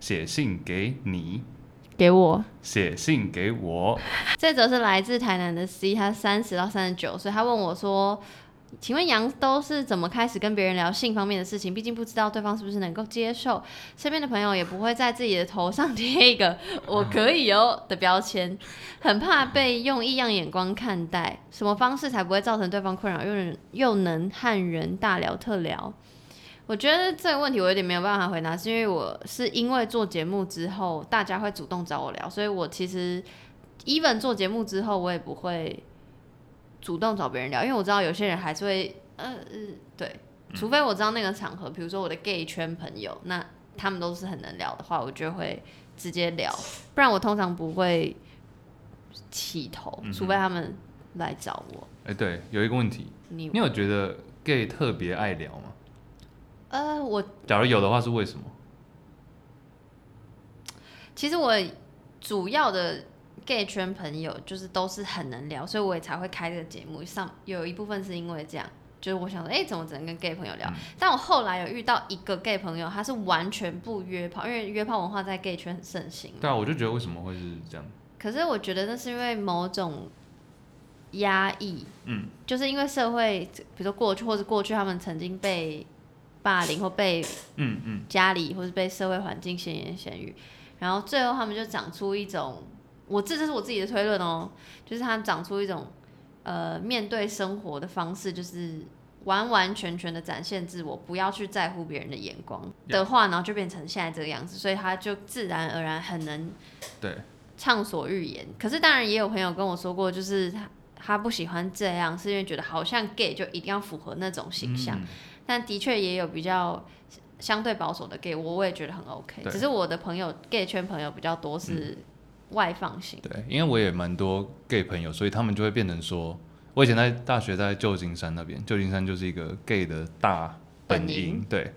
写信给你，给我，写信给我。这则是来自台南的 C，他三十到三十九岁，他问我说。请问杨都是怎么开始跟别人聊性方面的事情？毕竟不知道对方是不是能够接受，身边的朋友也不会在自己的头上贴一个 “我可以哦”的标签，很怕被用异样眼光看待。什么方式才不会造成对方困扰，又能又能和人大聊特聊？我觉得这个问题我有点没有办法回答，是因为我是因为做节目之后，大家会主动找我聊，所以我其实 even 做节目之后，我也不会。主动找别人聊，因为我知道有些人还是会，呃，对，除非我知道那个场合，比如说我的 gay 圈朋友，那他们都是很能聊的话，我就会直接聊，不然我通常不会起头，除非他们来找我。哎、欸，对，有一个问题，你你有觉得 gay 特别爱聊吗？呃，我假如有的话，是为什么？其实我主要的。gay 圈朋友就是都是很能聊，所以我也才会开这个节目。上有一部分是因为这样，就是我想说，哎、欸，怎么只能跟 gay 朋友聊？嗯、但我后来有遇到一个 gay 朋友，他是完全不约炮，因为约炮文化在 gay 圈很盛行。对啊，我就觉得为什么会是这样？可是我觉得那是因为某种压抑，嗯，就是因为社会，比如说过去或者过去他们曾经被霸凌或被嗯嗯。家里或是被社会环境闲言闲语，然后最后他们就长出一种。我这这是我自己的推论哦，就是他长出一种，呃，面对生活的方式，就是完完全全的展现自我，不要去在乎别人的眼光的话，然后就变成现在这个样子，所以他就自然而然很能对。畅所欲言。可是当然也有朋友跟我说过，就是他他不喜欢这样，是因为觉得好像 gay 就一定要符合那种形象，但的确也有比较相对保守的 gay，我我也觉得很 OK。只是我的朋友 gay 圈朋友比较多是。外放型。对，因为我也蛮多 gay 朋友，所以他们就会变成说，我以前在大学在旧金山那边，旧金山就是一个 gay 的大本营，对，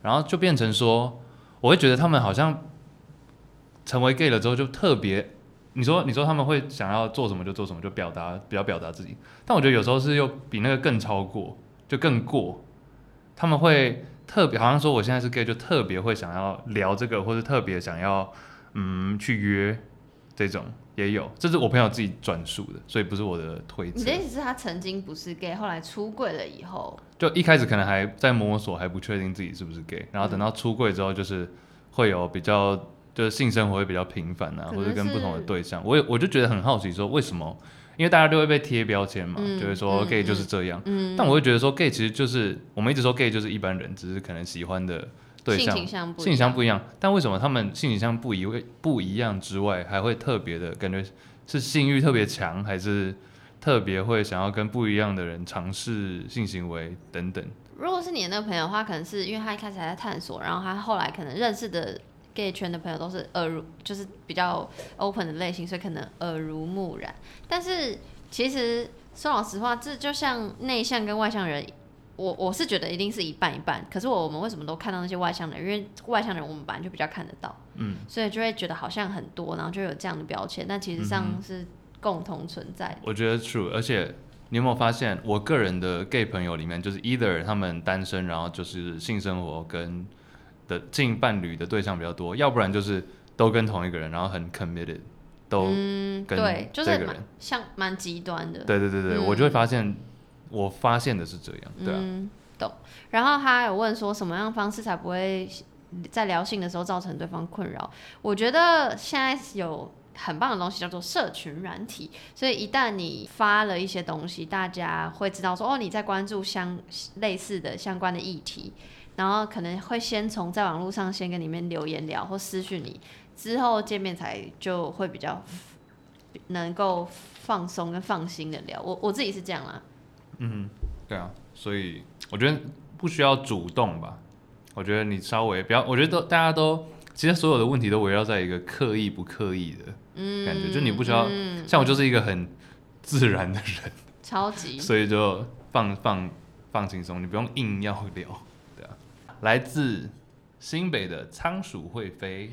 然后就变成说，我会觉得他们好像成为 gay 了之后就特别，你说你说他们会想要做什么就做什么，就表达比较表达自己，但我觉得有时候是又比那个更超过，就更过，他们会特别好像说我现在是 gay 就特别会想要聊这个，或者特别想要嗯去约。这种也有，这是我朋友自己转述的，所以不是我的推测。你的意思是他曾经不是 gay，后来出柜了以后，就一开始可能还在摸索，还不确定自己是不是 gay，然后等到出柜之后，就是会有比较，就是性生活会比较频繁啊，或者跟不同的对象。我也我就觉得很好奇，说为什么？因为大家都会被贴标签嘛，嗯、就会说 gay 就是这样。嗯嗯、但我会觉得说 gay 其实就是我们一直说 gay 就是一般人，只是可能喜欢的。对象性倾向不一样，但为什么他们性倾向不一位不一样之外，还会特别的感觉是性欲特别强，还是特别会想要跟不一样的人尝试性行为等等？如果是你的那个朋友的话，可能是因为他一开始还在探索，然后他后来可能认识的 gay 圈的朋友都是耳濡，就是比较 open 的类型，所以可能耳濡目染。但是其实说老实话，这就像内向跟外向人。我我是觉得一定是一半一半，可是我我们为什么都看到那些外向的人？因为外向人我们本来就比较看得到，嗯，所以就会觉得好像很多，然后就有这样的标签，但其实上是共同存在的。我觉得 true，而且你有没有发现，我个人的 gay 朋友里面，就是 either 他们单身，然后就是性生活跟的性伴侣的对象比较多，要不然就是都跟同一个人，然后很 committed，都跟这个人，嗯、对，就是像蛮极端的。对对对对，嗯、我就会发现。我发现的是这样，对啊，嗯，懂。然后他有问说，什么样方式才不会在聊性的时候造成对方困扰？我觉得现在有很棒的东西叫做社群软体，所以一旦你发了一些东西，大家会知道说，哦，你在关注相类似的相关的议题，然后可能会先从在网络上先跟你们留言聊或私讯你，之后见面才就会比较能够放松跟放心的聊。我我自己是这样啦。嗯，对啊，所以我觉得不需要主动吧。我觉得你稍微不要，我觉得都大家都其实所有的问题都围绕在一个刻意不刻意的感觉，嗯、就你不需要、嗯、像我就是一个很自然的人，超级，所以就放放放轻松，你不用硬要聊。来自新北的仓鼠会飞。